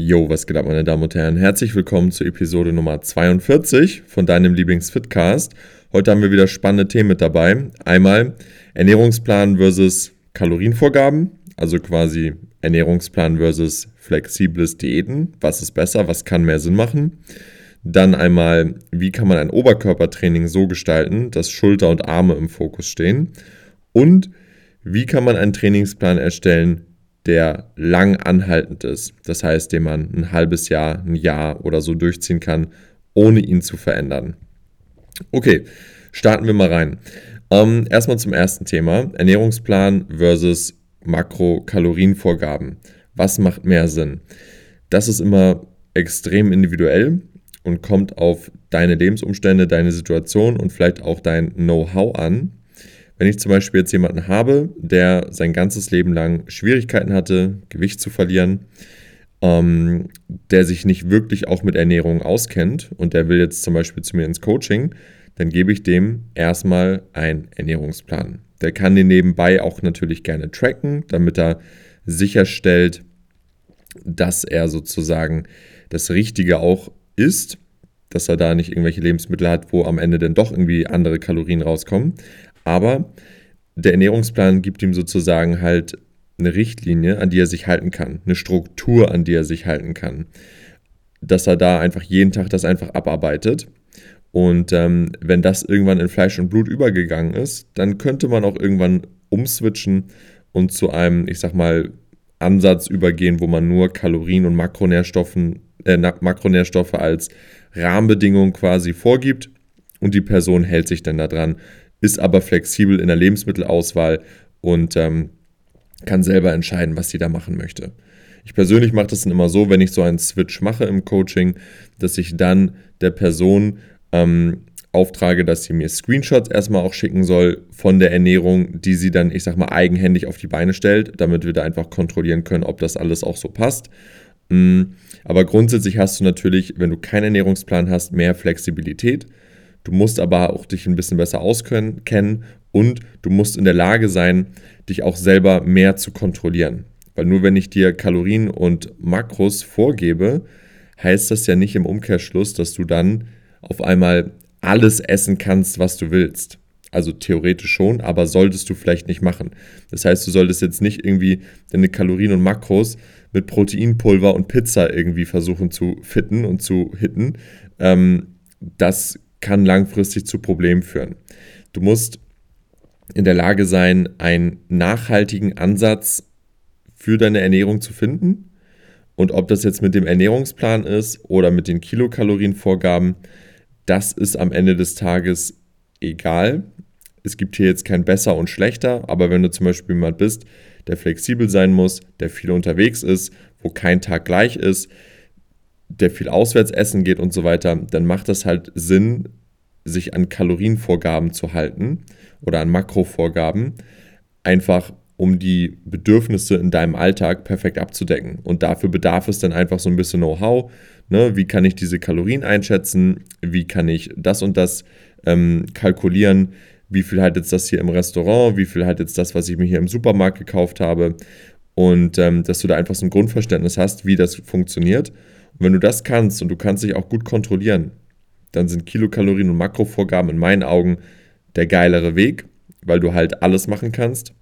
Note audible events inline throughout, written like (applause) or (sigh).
Jo, was geht ab, meine Damen und Herren? Herzlich willkommen zur Episode Nummer 42 von deinem Lieblingsfitcast. Heute haben wir wieder spannende Themen mit dabei. Einmal Ernährungsplan versus Kalorienvorgaben, also quasi Ernährungsplan versus flexibles Diäten. Was ist besser? Was kann mehr Sinn machen? Dann einmal, wie kann man ein Oberkörpertraining so gestalten, dass Schulter und Arme im Fokus stehen? Und wie kann man einen Trainingsplan erstellen, der lang anhaltend ist. Das heißt, den man ein halbes Jahr, ein Jahr oder so durchziehen kann, ohne ihn zu verändern. Okay, starten wir mal rein. Ähm, erstmal zum ersten Thema: Ernährungsplan versus Makrokalorienvorgaben. Was macht mehr Sinn? Das ist immer extrem individuell und kommt auf deine Lebensumstände, deine Situation und vielleicht auch dein Know-how an. Wenn ich zum Beispiel jetzt jemanden habe, der sein ganzes Leben lang Schwierigkeiten hatte, Gewicht zu verlieren, ähm, der sich nicht wirklich auch mit Ernährung auskennt und der will jetzt zum Beispiel zu mir ins Coaching, dann gebe ich dem erstmal einen Ernährungsplan. Der kann den nebenbei auch natürlich gerne tracken, damit er sicherstellt, dass er sozusagen das Richtige auch isst, dass er da nicht irgendwelche Lebensmittel hat, wo am Ende dann doch irgendwie andere Kalorien rauskommen. Aber der Ernährungsplan gibt ihm sozusagen halt eine Richtlinie, an die er sich halten kann, eine Struktur, an die er sich halten kann. Dass er da einfach jeden Tag das einfach abarbeitet. Und ähm, wenn das irgendwann in Fleisch und Blut übergegangen ist, dann könnte man auch irgendwann umswitchen und zu einem, ich sag mal, Ansatz übergehen, wo man nur Kalorien und Makronährstoffen, äh, Makronährstoffe als Rahmenbedingung quasi vorgibt und die Person hält sich dann daran, ist aber flexibel in der Lebensmittelauswahl und ähm, kann selber entscheiden, was sie da machen möchte. Ich persönlich mache das dann immer so, wenn ich so einen Switch mache im Coaching, dass ich dann der Person ähm, auftrage, dass sie mir Screenshots erstmal auch schicken soll von der Ernährung, die sie dann, ich sag mal, eigenhändig auf die Beine stellt, damit wir da einfach kontrollieren können, ob das alles auch so passt. Mm, aber grundsätzlich hast du natürlich, wenn du keinen Ernährungsplan hast, mehr Flexibilität. Du musst aber auch dich ein bisschen besser auskennen und du musst in der Lage sein, dich auch selber mehr zu kontrollieren. Weil nur wenn ich dir Kalorien und Makros vorgebe, heißt das ja nicht im Umkehrschluss, dass du dann auf einmal alles essen kannst, was du willst. Also theoretisch schon, aber solltest du vielleicht nicht machen. Das heißt, du solltest jetzt nicht irgendwie deine Kalorien und Makros mit Proteinpulver und Pizza irgendwie versuchen zu fitten und zu hitten. Ähm, das kann langfristig zu Problemen führen. Du musst in der Lage sein, einen nachhaltigen Ansatz für deine Ernährung zu finden. Und ob das jetzt mit dem Ernährungsplan ist oder mit den Kilokalorienvorgaben, das ist am Ende des Tages egal. Es gibt hier jetzt kein besser und schlechter, aber wenn du zum Beispiel jemand bist, der flexibel sein muss, der viel unterwegs ist, wo kein Tag gleich ist, der viel auswärts essen geht und so weiter, dann macht das halt Sinn, sich an Kalorienvorgaben zu halten oder an Makrovorgaben, einfach um die Bedürfnisse in deinem Alltag perfekt abzudecken. Und dafür bedarf es dann einfach so ein bisschen Know-how. Ne? Wie kann ich diese Kalorien einschätzen? Wie kann ich das und das ähm, kalkulieren? Wie viel hat jetzt das hier im Restaurant? Wie viel hat jetzt das, was ich mir hier im Supermarkt gekauft habe? Und ähm, dass du da einfach so ein Grundverständnis hast, wie das funktioniert und wenn du das kannst und du kannst dich auch gut kontrollieren, dann sind Kilokalorien und Makrovorgaben in meinen Augen der geilere Weg, weil du halt alles machen kannst.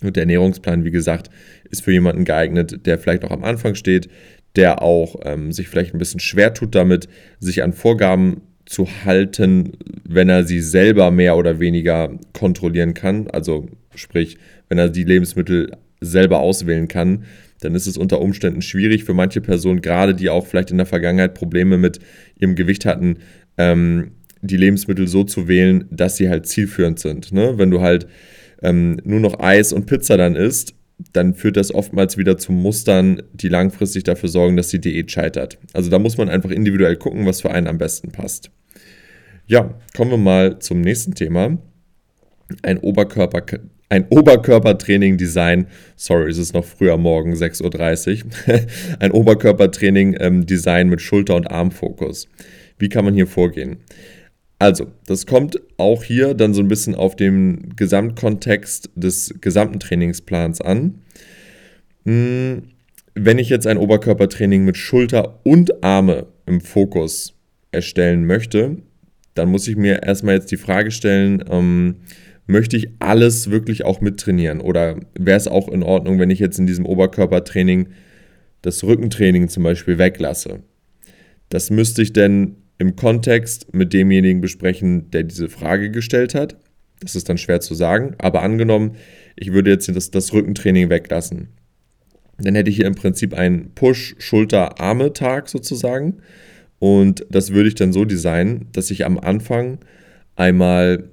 Und der Ernährungsplan, wie gesagt, ist für jemanden geeignet, der vielleicht auch am Anfang steht, der auch ähm, sich vielleicht ein bisschen schwer tut damit, sich an Vorgaben zu halten, wenn er sie selber mehr oder weniger kontrollieren kann. Also sprich, wenn er die Lebensmittel selber auswählen kann, dann ist es unter Umständen schwierig für manche Personen, gerade die auch vielleicht in der Vergangenheit Probleme mit ihrem Gewicht hatten, ähm, die Lebensmittel so zu wählen, dass sie halt zielführend sind. Ne? Wenn du halt ähm, nur noch Eis und Pizza dann isst, dann führt das oftmals wieder zu Mustern, die langfristig dafür sorgen, dass die Diät scheitert. Also da muss man einfach individuell gucken, was für einen am besten passt. Ja, kommen wir mal zum nächsten Thema. Ein Oberkörper ein Oberkörpertraining-Design, sorry, es ist noch früher morgen, 6.30 Uhr, (laughs) ein Oberkörpertraining-Design ähm, mit Schulter- und Armfokus. Wie kann man hier vorgehen? Also, das kommt auch hier dann so ein bisschen auf den Gesamtkontext des gesamten Trainingsplans an. Hm, wenn ich jetzt ein Oberkörpertraining mit Schulter und Arme im Fokus erstellen möchte, dann muss ich mir erstmal jetzt die Frage stellen, ähm, möchte ich alles wirklich auch mittrainieren? Oder wäre es auch in Ordnung, wenn ich jetzt in diesem Oberkörpertraining das Rückentraining zum Beispiel weglasse? Das müsste ich denn im Kontext mit demjenigen besprechen, der diese Frage gestellt hat. Das ist dann schwer zu sagen, aber angenommen, ich würde jetzt das, das Rückentraining weglassen. Dann hätte ich hier im Prinzip einen Push-Schulter-Arme-Tag sozusagen. Und das würde ich dann so designen, dass ich am Anfang einmal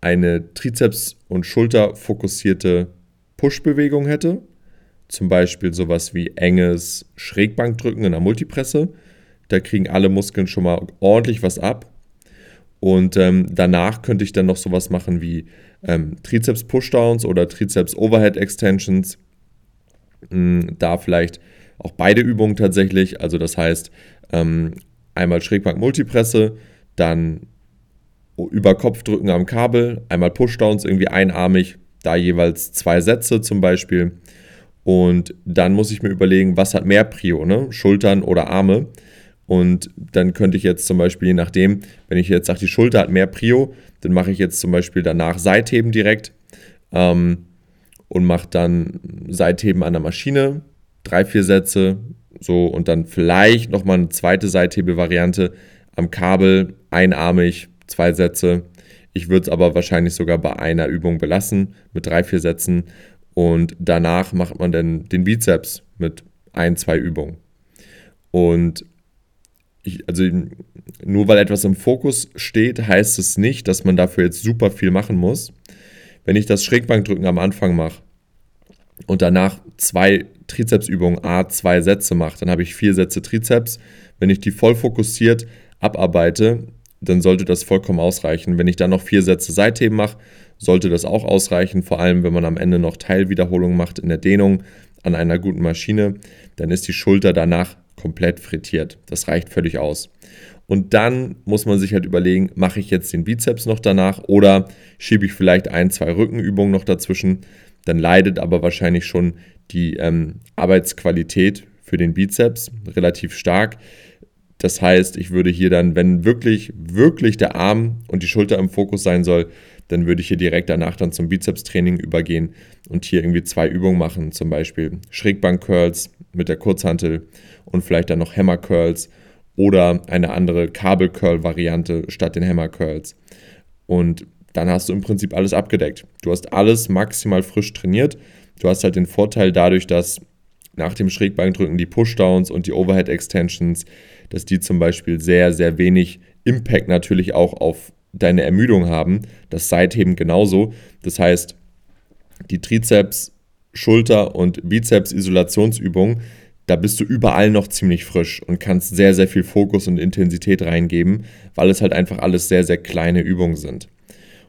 eine Trizeps- und Schulter fokussierte Push-Bewegung hätte. Zum Beispiel sowas wie enges Schrägbankdrücken in der Multipresse. Da kriegen alle Muskeln schon mal ordentlich was ab. Und ähm, danach könnte ich dann noch sowas machen wie ähm, Trizeps-Pushdowns oder Trizeps-Overhead-Extensions. Hm, da vielleicht auch beide Übungen tatsächlich. Also das heißt, ähm, einmal Schrägbank-Multipresse, dann über Kopf drücken am Kabel, einmal Pushdowns, irgendwie einarmig, da jeweils zwei Sätze zum Beispiel. Und dann muss ich mir überlegen, was hat mehr Prio, ne? Schultern oder Arme. Und dann könnte ich jetzt zum Beispiel, je nachdem, wenn ich jetzt sage, die Schulter hat mehr Prio, dann mache ich jetzt zum Beispiel danach Seitheben direkt ähm, und mache dann Seitheben an der Maschine, drei, vier Sätze, so und dann vielleicht nochmal eine zweite Seithebe-Variante am Kabel, einarmig, zwei Sätze. Ich würde es aber wahrscheinlich sogar bei einer Übung belassen mit drei, vier Sätzen und danach macht man dann den Bizeps mit ein, zwei Übungen. Und ich, also nur weil etwas im Fokus steht, heißt es nicht, dass man dafür jetzt super viel machen muss. Wenn ich das Schrägbankdrücken am Anfang mache und danach zwei Trizepsübungen A, zwei Sätze mache, dann habe ich vier Sätze Trizeps. Wenn ich die voll fokussiert abarbeite, dann sollte das vollkommen ausreichen. Wenn ich dann noch vier Sätze Seitheben mache, sollte das auch ausreichen. Vor allem, wenn man am Ende noch Teilwiederholungen macht in der Dehnung an einer guten Maschine, dann ist die Schulter danach komplett frittiert. Das reicht völlig aus. Und dann muss man sich halt überlegen, mache ich jetzt den Bizeps noch danach oder schiebe ich vielleicht ein, zwei Rückenübungen noch dazwischen. Dann leidet aber wahrscheinlich schon die ähm, Arbeitsqualität für den Bizeps relativ stark. Das heißt, ich würde hier dann, wenn wirklich, wirklich der Arm und die Schulter im Fokus sein soll, dann würde ich hier direkt danach dann zum Bizepstraining übergehen und hier irgendwie zwei Übungen machen, zum Beispiel Schrägbank-Curls mit der Kurzhantel und vielleicht dann noch Hammer Curls oder eine andere Kabel Curl Variante statt den Hammer Curls. Und dann hast du im Prinzip alles abgedeckt. Du hast alles maximal frisch trainiert. Du hast halt den Vorteil dadurch, dass nach dem Schrägbankdrücken die Pushdowns und die Overhead Extensions, dass die zum Beispiel sehr, sehr wenig Impact natürlich auch auf deine Ermüdung haben. Das Seitheben genauso. Das heißt, die Trizeps, Schulter und Bizeps Isolationsübungen da bist du überall noch ziemlich frisch und kannst sehr, sehr viel Fokus und Intensität reingeben, weil es halt einfach alles sehr, sehr kleine Übungen sind.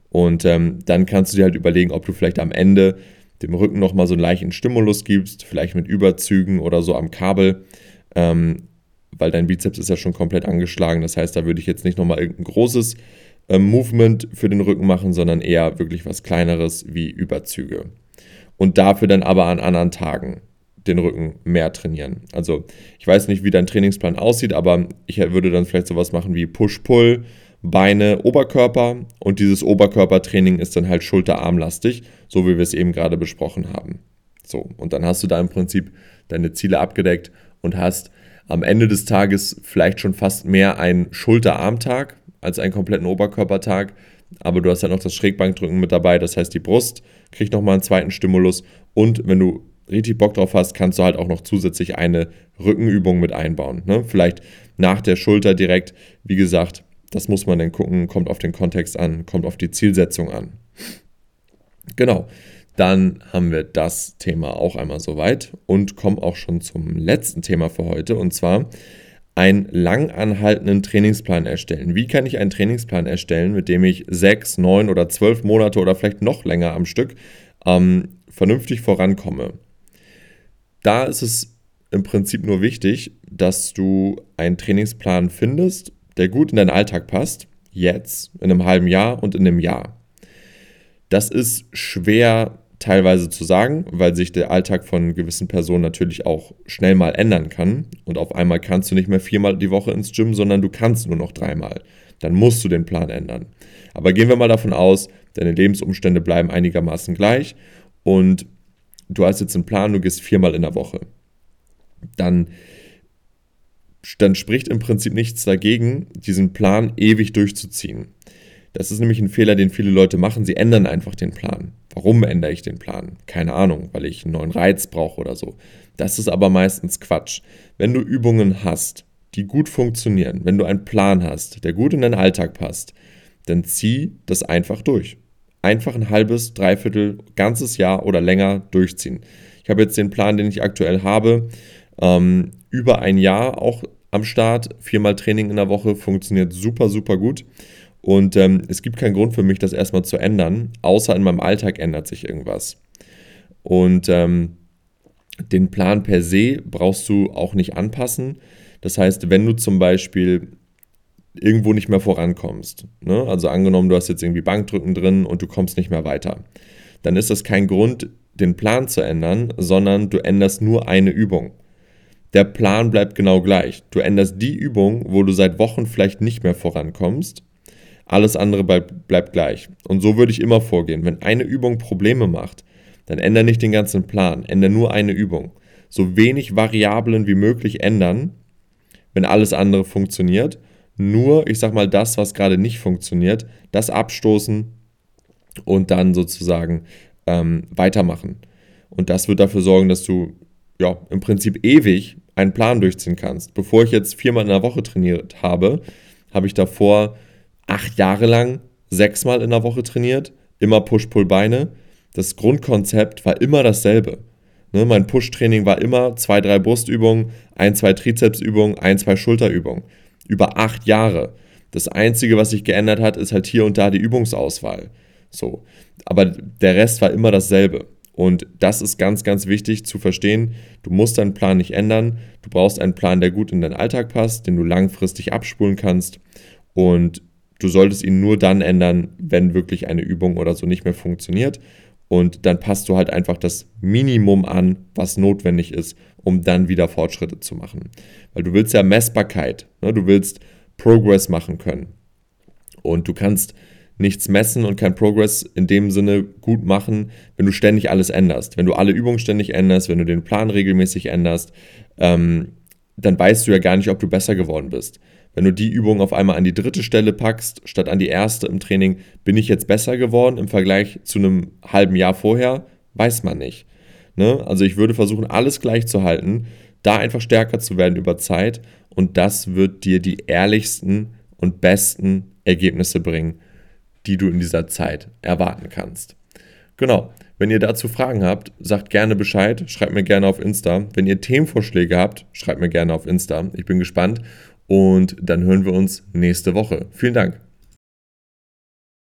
Und ähm, dann kannst du dir halt überlegen, ob du vielleicht am Ende dem Rücken nochmal so einen leichten Stimulus gibst, vielleicht mit Überzügen oder so am Kabel, ähm, weil dein Bizeps ist ja schon komplett angeschlagen. Das heißt, da würde ich jetzt nicht nochmal irgendein großes ähm, Movement für den Rücken machen, sondern eher wirklich was kleineres wie Überzüge. Und dafür dann aber an anderen Tagen den Rücken mehr trainieren. Also ich weiß nicht, wie dein Trainingsplan aussieht, aber ich würde dann vielleicht sowas machen wie Push-Pull, Beine, Oberkörper und dieses Oberkörpertraining ist dann halt schulterarmlastig, so wie wir es eben gerade besprochen haben. So, und dann hast du da im Prinzip deine Ziele abgedeckt und hast am Ende des Tages vielleicht schon fast mehr einen Schulterarmtag als einen kompletten Oberkörpertag, aber du hast dann noch das Schrägbankdrücken mit dabei, das heißt die Brust kriegt nochmal einen zweiten Stimulus und wenn du richtig Bock drauf hast, kannst du halt auch noch zusätzlich eine Rückenübung mit einbauen. Ne? Vielleicht nach der Schulter direkt, wie gesagt, das muss man dann gucken, kommt auf den Kontext an, kommt auf die Zielsetzung an. Genau, dann haben wir das Thema auch einmal soweit und kommen auch schon zum letzten Thema für heute und zwar einen lang anhaltenden Trainingsplan erstellen. Wie kann ich einen Trainingsplan erstellen, mit dem ich sechs, neun oder zwölf Monate oder vielleicht noch länger am Stück ähm, vernünftig vorankomme? da ist es im Prinzip nur wichtig, dass du einen Trainingsplan findest, der gut in deinen Alltag passt, jetzt, in einem halben Jahr und in einem Jahr. Das ist schwer teilweise zu sagen, weil sich der Alltag von gewissen Personen natürlich auch schnell mal ändern kann. Und auf einmal kannst du nicht mehr viermal die Woche ins Gym, sondern du kannst nur noch dreimal. Dann musst du den Plan ändern. Aber gehen wir mal davon aus, deine Lebensumstände bleiben einigermaßen gleich und du hast jetzt einen Plan, du gehst viermal in der Woche. Dann, dann spricht im Prinzip nichts dagegen, diesen Plan ewig durchzuziehen. Das ist nämlich ein Fehler, den viele Leute machen. Sie ändern einfach den Plan. Warum ändere ich den Plan? Keine Ahnung, weil ich einen neuen Reiz brauche oder so. Das ist aber meistens Quatsch. Wenn du Übungen hast, die gut funktionieren, wenn du einen Plan hast, der gut in deinen Alltag passt, dann zieh das einfach durch. Einfach ein halbes, dreiviertel, ganzes Jahr oder länger durchziehen. Ich habe jetzt den Plan, den ich aktuell habe, ähm, über ein Jahr auch am Start. Viermal Training in der Woche funktioniert super, super gut. Und ähm, es gibt keinen Grund für mich, das erstmal zu ändern, außer in meinem Alltag ändert sich irgendwas. Und ähm, den Plan per se brauchst du auch nicht anpassen. Das heißt, wenn du zum Beispiel irgendwo nicht mehr vorankommst, ne? also angenommen, du hast jetzt irgendwie Bankdrücken drin und du kommst nicht mehr weiter, dann ist das kein Grund, den Plan zu ändern, sondern du änderst nur eine Übung. Der Plan bleibt genau gleich. Du änderst die Übung, wo du seit Wochen vielleicht nicht mehr vorankommst alles andere bleibt, bleibt gleich. Und so würde ich immer vorgehen. Wenn eine Übung Probleme macht, dann ändere nicht den ganzen Plan, ändere nur eine Übung. So wenig Variablen wie möglich ändern, wenn alles andere funktioniert. Nur, ich sag mal, das, was gerade nicht funktioniert, das abstoßen und dann sozusagen ähm, weitermachen. Und das wird dafür sorgen, dass du ja im Prinzip ewig einen Plan durchziehen kannst. Bevor ich jetzt viermal in der Woche trainiert habe, habe ich davor acht Jahre lang sechsmal in der Woche trainiert, immer Push-Pull-Beine. Das Grundkonzept war immer dasselbe. Ne, mein Push-Training war immer zwei, drei Brustübungen, ein, zwei Trizepsübungen, ein, zwei Schulterübungen. Über acht Jahre. Das Einzige, was sich geändert hat, ist halt hier und da die Übungsauswahl. So. Aber der Rest war immer dasselbe. Und das ist ganz, ganz wichtig zu verstehen. Du musst deinen Plan nicht ändern. Du brauchst einen Plan, der gut in deinen Alltag passt, den du langfristig abspulen kannst. Und Du solltest ihn nur dann ändern, wenn wirklich eine Übung oder so nicht mehr funktioniert. Und dann passt du halt einfach das Minimum an, was notwendig ist, um dann wieder Fortschritte zu machen. Weil du willst ja Messbarkeit, ne? du willst Progress machen können. Und du kannst nichts messen und kein Progress in dem Sinne gut machen, wenn du ständig alles änderst. Wenn du alle Übungen ständig änderst, wenn du den Plan regelmäßig änderst, ähm, dann weißt du ja gar nicht, ob du besser geworden bist. Wenn du die Übung auf einmal an die dritte Stelle packst, statt an die erste im Training, bin ich jetzt besser geworden im Vergleich zu einem halben Jahr vorher? Weiß man nicht. Ne? Also ich würde versuchen, alles gleich zu halten, da einfach stärker zu werden über Zeit und das wird dir die ehrlichsten und besten Ergebnisse bringen, die du in dieser Zeit erwarten kannst. Genau. Wenn ihr dazu Fragen habt, sagt gerne Bescheid, schreibt mir gerne auf Insta. Wenn ihr Themenvorschläge habt, schreibt mir gerne auf Insta. Ich bin gespannt und dann hören wir uns nächste Woche. Vielen Dank.